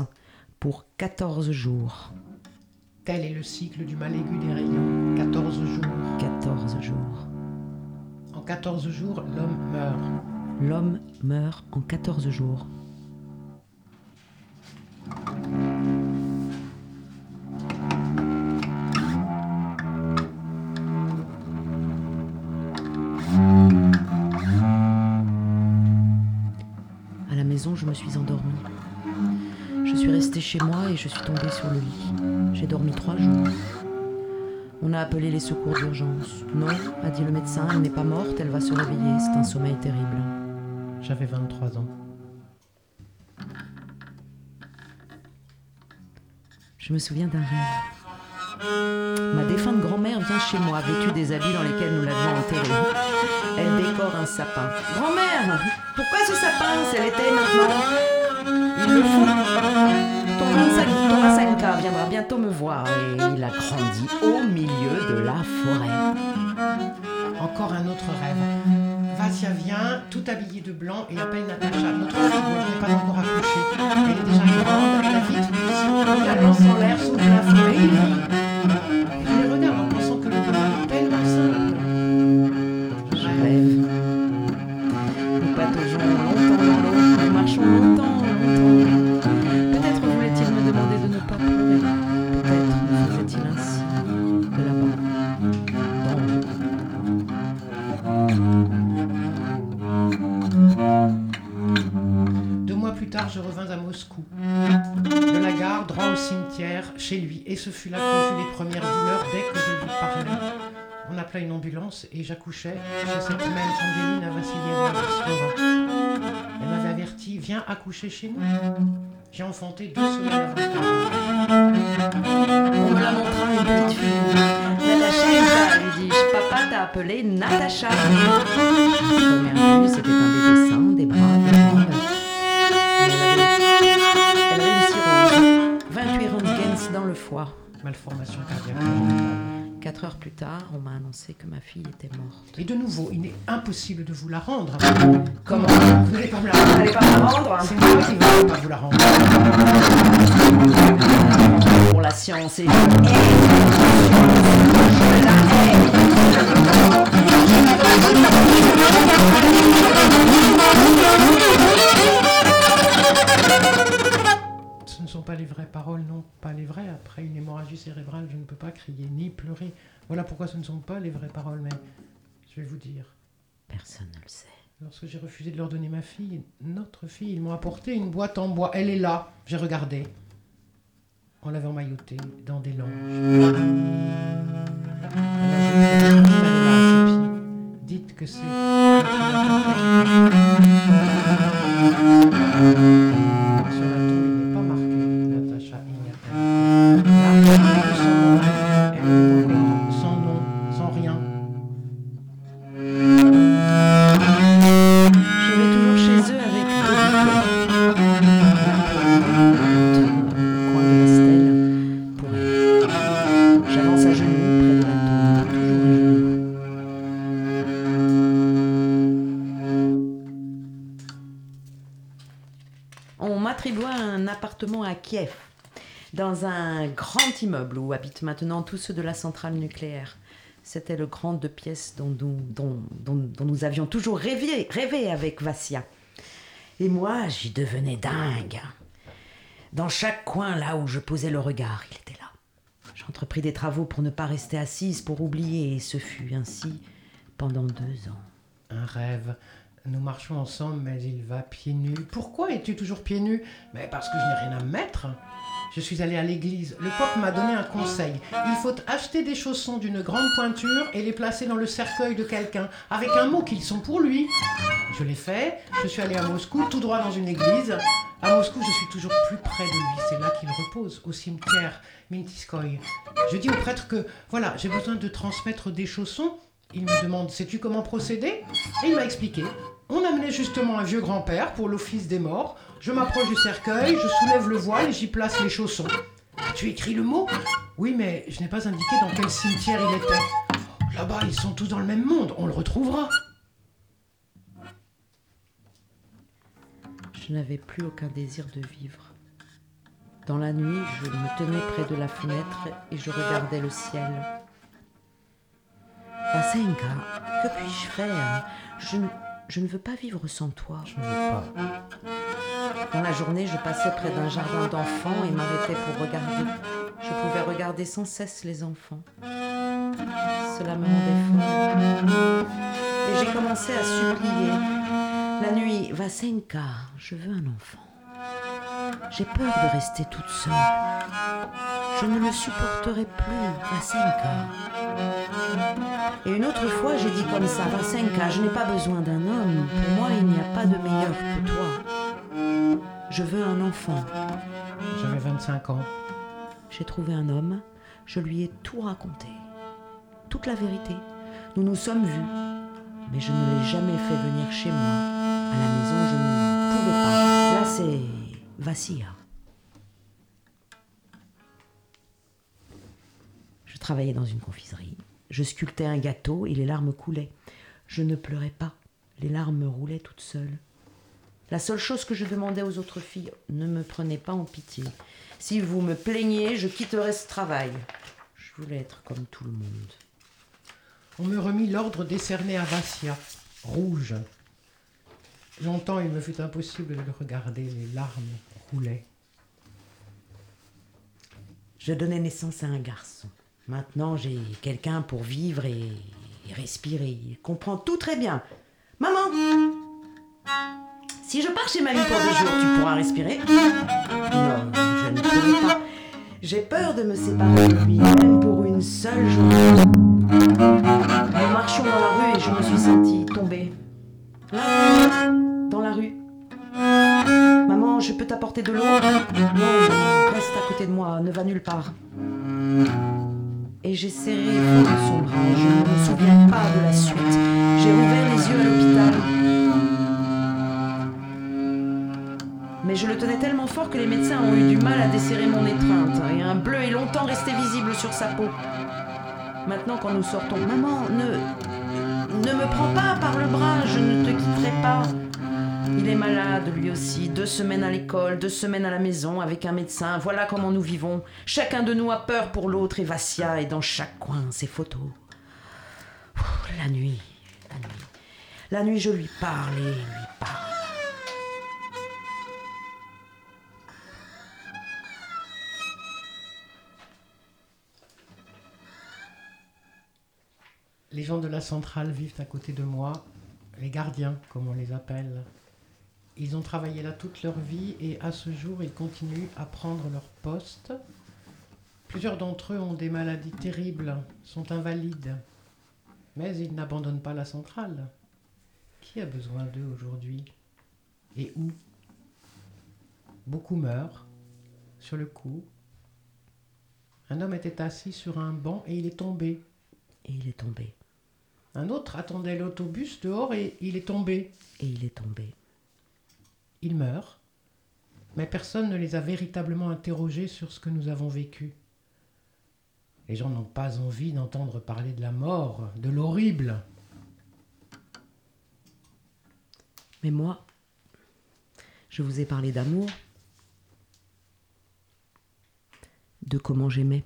pour 14 jours. Tel est le cycle du mal aigu des rayons. 14 jours. 14 jours. En 14 jours, l'homme meurt. L'homme meurt en 14 jours. maison, je me suis endormie. Je suis restée chez moi et je suis tombée sur le lit. J'ai dormi trois jours. On a appelé les secours d'urgence. Non, a dit le médecin, elle n'est pas morte, elle va se réveiller, c'est un sommeil terrible. J'avais 23 ans. Je me souviens d'un rêve. Ma défunte grand-mère vient chez moi, vêtue des habits dans lesquels nous l'avions enterrée. Elle décore un sapin. Grand-mère, pourquoi ce sapin C'est l'été maintenant. Il le faut. Ton 25 ton 25K viendra bientôt me voir et il a grandi au milieu de la forêt. Encore un autre rêve. Vassia vient, tout habillée de blanc, et appelle Natacha. Notre fille, n'ai pas encore accouché. Elle est déjà grande, elle a vite la lance en l'air, de la forêt. De la gare, droit au cimetière, chez lui. Et ce fut là que je vis les premières douleurs dès que je lui parlais. On appela une ambulance et j'accouchais chez cette même Angelina Vassilievna. Elle m'avait averti, viens accoucher chez nous. J'ai enfanté deux semaines avant On me la montra une petite fille. Natacha lui dis-je. Papa t'a appelé Natacha. C'était un bébé sain, des bras, foie. Malformation cardiaque. 4 heures plus tard, on m'a annoncé que ma fille était morte. Et de nouveau, il est impossible de vous la rendre. Comment Vous n'allez pas me la rendre. Allez pas la rendre C'est moi qui ne vais pas vous la rendre. Pour la science et je la hais. Sont pas les vraies paroles, non, pas les vraies. Après une hémorragie cérébrale, je ne peux pas crier ni pleurer. Voilà pourquoi ce ne sont pas les vraies paroles, mais je vais vous dire. Personne ne le sait. Lorsque j'ai refusé de leur donner ma fille, notre fille, ils m'ont apporté une boîte en bois. Elle est là, j'ai regardé. On l'avait emmaillotée dans des langes. Dites que c'est. Dans un grand immeuble où habitent maintenant tous ceux de la centrale nucléaire. C'était le grand deux pièces dont nous, dont, dont- dont nous avions toujours rêvé, rêvé avec Vassia. Et moi, j'y devenais dingue. Dans chaque coin, là où je posais le regard, il était là. J'entrepris des travaux pour ne pas rester assise, pour oublier, et ce fut ainsi pendant deux ans. Un rêve. Nous marchons ensemble, mais il va pieds nus. Pourquoi es-tu toujours pieds nus? Mais parce que je n'ai rien à me mettre. Je suis allé à l'église. Le pope m'a donné un conseil. Il faut acheter des chaussons d'une grande pointure et les placer dans le cercueil de quelqu'un, avec un mot qu'ils sont pour lui. Je l'ai fait. Je suis allé à Moscou, tout droit dans une église. À Moscou, je suis toujours plus près de lui. C'est là qu'il repose, au cimetière Mintiskoye. Je dis au prêtre que, voilà, j'ai besoin de transmettre des chaussons. Il me demande, sais-tu comment procéder? Et il m'a expliqué. On amenait justement un vieux grand-père pour l'office des morts. Je m'approche du cercueil, je soulève le voile et j'y place les chaussons. As-tu écrit le mot? Oui, mais je n'ai pas indiqué dans quel cimetière il était. Là-bas, ils sont tous dans le même monde, on le retrouvera. Je n'avais plus aucun désir de vivre. Dans la nuit, je me tenais près de la fenêtre et je regardais le ciel. Vasenka, que puis-je faire? Je, je ne veux pas vivre sans toi. Je ne veux pas. Dans la journée, je passais près d'un jardin d'enfants et m'arrêtais pour regarder. Je pouvais regarder sans cesse les enfants. Cela me rendait folle. Et j'ai commencé à supplier. La nuit, Vasenka, je veux un enfant. J'ai peur de rester toute seule. Je ne le supporterai plus, Vasenka. Et une autre fois, j'ai dit comme ça, Vasenka, je n'ai pas besoin d'un homme. Pour moi, il n'y a pas de meilleur que toi. Je veux un enfant. J'avais 25 ans. J'ai trouvé un homme, je lui ai tout raconté. Toute la vérité. Nous nous sommes vus, mais je ne l'ai jamais fait venir chez moi. À la maison, je ne pouvais pas. Là, c'est Vassia. Travaillais dans une confiserie. Je sculptais un gâteau et les larmes coulaient. Je ne pleurais pas. Les larmes roulaient toutes seules. La seule chose que je demandais aux autres filles, ne me prenez pas en pitié. Si vous me plaignez, je quitterai ce travail. Je voulais être comme tout le monde. On me remit l'ordre décerné à Vassia, rouge. Longtemps, il me fut impossible de le regarder, les larmes roulaient. Je donnais naissance à un garçon. Maintenant, j'ai quelqu'un pour vivre et, et respirer. Il comprend tout très bien. Maman Si je pars chez mamie pour des jours, tu pourras respirer Non, je ne pourrai pas. J'ai peur de me séparer de lui, même pour une seule journée. Nous marchions dans la rue et je me suis sentie tomber. Là, dans la rue. Maman, je peux t'apporter de l'eau? Non, reste à côté de moi, ne va nulle part. Et j'ai serré son bras, je ne me souviens pas de la suite. J'ai ouvert les yeux à l'hôpital. Mais je le tenais tellement fort que les médecins ont eu du mal à desserrer mon étreinte, et un bleu est longtemps resté visible sur sa peau. Maintenant, quand nous sortons, maman, ne, ne me prends pas par le bras, je ne te quitterai pas. Il est malade, lui aussi. Deux semaines à l'école, deux semaines à la maison avec un médecin. Voilà comment nous vivons. Chacun de nous a peur pour l'autre et Vassia est dans chaque coin ses photos. La nuit, la nuit. La nuit, je lui parle et lui parle. Les gens de la centrale vivent à côté de moi, les gardiens, comme on les appelle. Ils ont travaillé là toute leur vie et à ce jour, ils continuent à prendre leur poste. Plusieurs d'entre eux ont des maladies terribles, sont invalides, mais ils n'abandonnent pas la centrale. Qui a besoin d'eux aujourd'hui? Et où? Beaucoup meurent sur le coup. Un homme était assis sur un banc et il est tombé. Et il est tombé. Un autre attendait l'autobus dehors et il est tombé. Et il est tombé. Ils meurent, mais personne ne les a véritablement interrogés sur ce que nous avons vécu. Les gens n'ont pas envie d'entendre parler de la mort, de l'horrible. Mais moi, je vous ai parlé d'amour, de comment j'aimais.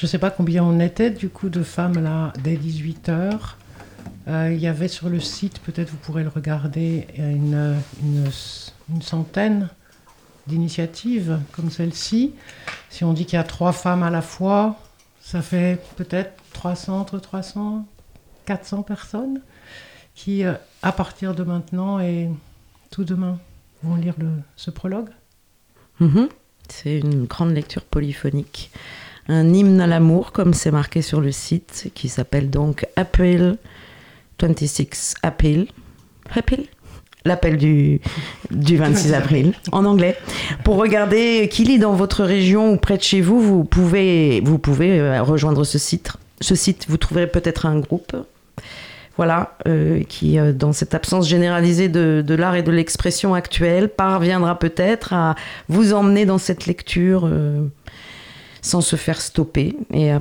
Je ne sais pas combien on était du coup de femmes là dès 18h. Euh, il y avait sur le site, peut-être vous pourrez le regarder, une, une, centaine d'initiatives comme celle-ci. Si on dit qu'il y a trois femmes à la fois, ça fait peut-être 300, entre 300, 400 personnes qui, euh, à partir de maintenant et tout demain, vont lire ce prologue. Mhm. C'est une grande lecture polyphonique. Un hymne à l'amour, comme c'est marqué sur le site, qui s'appelle donc April 26 April. April? L'appel du, du 26 avril, en anglais. Pour regarder qui lit dans votre région ou près de chez vous, vous pouvez, vous pouvez euh, rejoindre ce site. Ce site, vous trouverez peut-être un groupe voilà, euh, qui, euh, dans cette absence généralisée de, l'art et de l'expression actuelle, parviendra peut-être à vous emmener dans cette lecture sans se faire stopper et,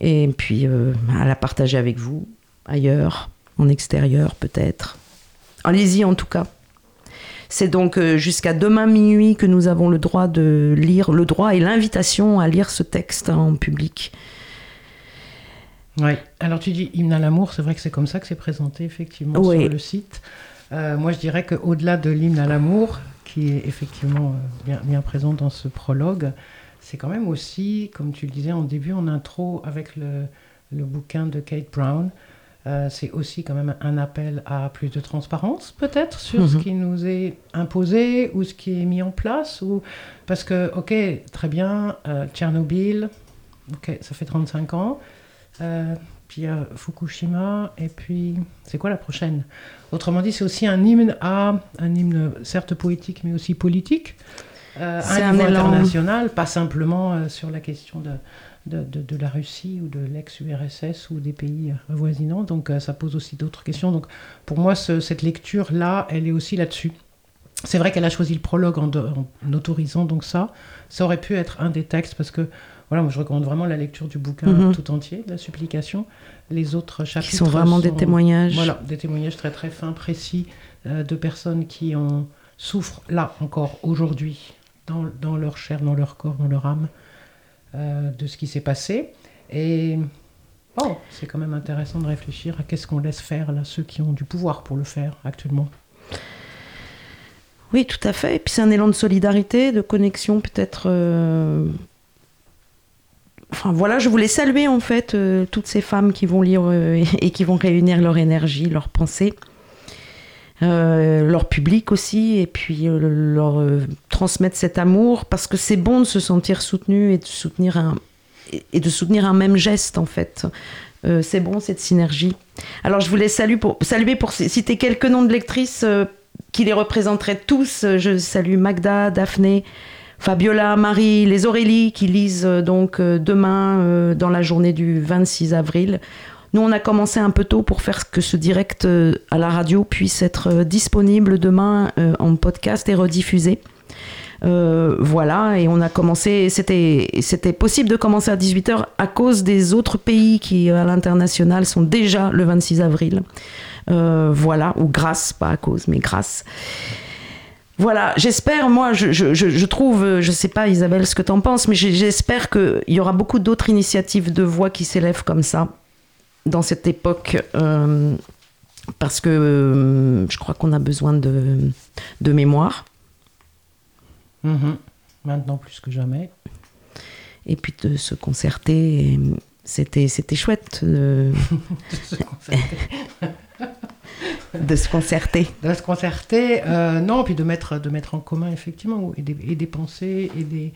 et puis à la partager avec vous ailleurs, en extérieur peut-être. Allez-y en tout cas. C'est donc euh, jusqu'à demain minuit que nous avons le droit de lire, le droit et l'invitation à lire ce texte en public. Oui, alors tu dis hymne à l'amour, c'est vrai que c'est comme ça que c'est présenté effectivement sur le site. Euh, moi je dirais qu'au-delà de l'hymne à l'amour, qui est effectivement euh, bien, bien présent dans ce prologue, c'est quand même aussi, comme tu le disais en début, en intro, avec le, le bouquin de Kate Brown, euh, c'est aussi quand même un appel à plus de transparence, peut-être, sur ce mhm. qui nous est imposé ou ce qui est mis en place. Ou... Parce que, ok, très bien, euh, Tchernobyl, ok, ça fait 35 ans. Euh, puis Fukushima, et puis c'est quoi la prochaine? Autrement dit, c'est aussi un hymne à, un hymne certes poétique, mais aussi politique, à un niveau international, pas simplement sur la question de, de, la Russie ou de l'ex-URSS ou des pays avoisinants. Donc euh, ça pose aussi d'autres questions. Donc pour moi, cette lecture-là, elle est aussi là-dessus. C'est vrai qu'elle a choisi le prologue en, autorisant donc ça. Ça aurait pu être un des textes parce que voilà, moi je recommande vraiment la lecture du bouquin mhm. tout entier, la supplication. Les autres chapitres qui sont vraiment des témoignages. Voilà, des témoignages très très fins, précis euh, de personnes qui en souffrent là encore aujourd'hui dans, leur chair, dans leur corps, dans leur âme. Euh, de ce qui s'est passé. Et oh, c'est quand même intéressant de réfléchir à qu'est-ce qu'on laisse faire là, ceux qui ont du pouvoir pour le faire actuellement. Oui, tout à fait. Et puis c'est un élan de solidarité, de connexion peut-être. Euh, enfin voilà, je voulais saluer en fait euh, toutes ces femmes qui vont lire et qui vont réunir leur énergie, leurs pensées leur public aussi, et puis euh, leur euh, transmettre cet amour, parce que c'est bon de se sentir soutenu et de soutenir un, et de soutenir un même geste en fait. c'est bon cette synergie. Alors je voulais saluer pour, saluer pour citer quelques noms de lectrices qui les représenteraient tous. Je salue Magda, Daphné, Fabiola, Marie, les Aurélie qui lisent donc demain dans la journée du 26 avril. Nous, on a commencé un peu tôt pour faire que ce direct euh, à la radio puisse être euh, disponible demain euh, en podcast et rediffusé. voilà, et on a commencé, c'était, possible de commencer à 18h à cause des autres pays qui, à l'international, sont déjà le 26 avril. voilà, ou grâce, pas à cause, mais grâce. Voilà, j'espère, moi, je, je, je, trouve, je sais pas Isabelle ce que tu en penses, mais j'espère qu'il y aura beaucoup d'autres initiatives de voix qui s'élèvent comme ça dans cette époque euh, parce que euh, je crois qu'on a besoin de, de mémoire. Mhm. Maintenant plus que jamais. Et puis de se concerter, c'était, c'était chouette. De... se concerter. de se concerter. De se concerter, euh, non, puis de mettre, de mettre en commun, effectivement, et des, pensées et des,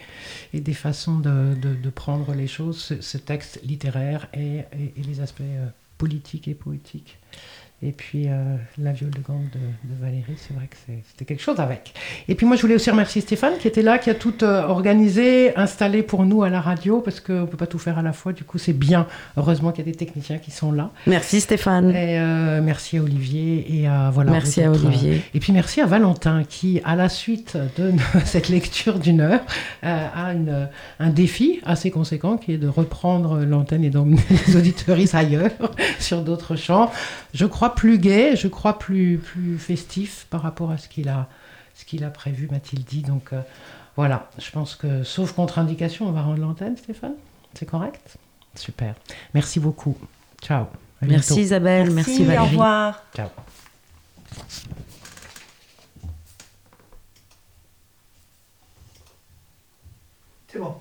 et des façons de, de, prendre les choses, ce, texte littéraire et, et, les aspects euh, politiques et poétiques. Et puis euh, la viole de gang de, Valérie, c'est vrai que c'était quelque chose avec. Et puis moi, je voulais aussi remercier Stéphane qui était là, qui a tout euh, organisé, installé pour nous à la radio, parce qu'on ne peut pas tout faire à la fois. Du coup, c'est bien. Heureusement qu'il y a des techniciens qui sont là. Merci Stéphane. Et euh, merci à Olivier et voilà. Merci à Olivier. et puis merci à Valentin qui, à la suite de cette lecture d'une heure, a une, un défi assez conséquent qui est de reprendre l'antenne et d'emmener les auditeurs ailleurs sur d'autres champs je crois, plus gai, je crois plus, plus festif par rapport à ce qu'il a, ce qu'il a prévu, m'a-t-il dit. Donc euh, voilà, je pense que, sauf contre-indication, on va rendre l'antenne, Stéphane. C'est correct? Super. Merci beaucoup. Ciao. Merci. Isabelle, merci, Valérie. Au revoir. Ciao. C'est bon.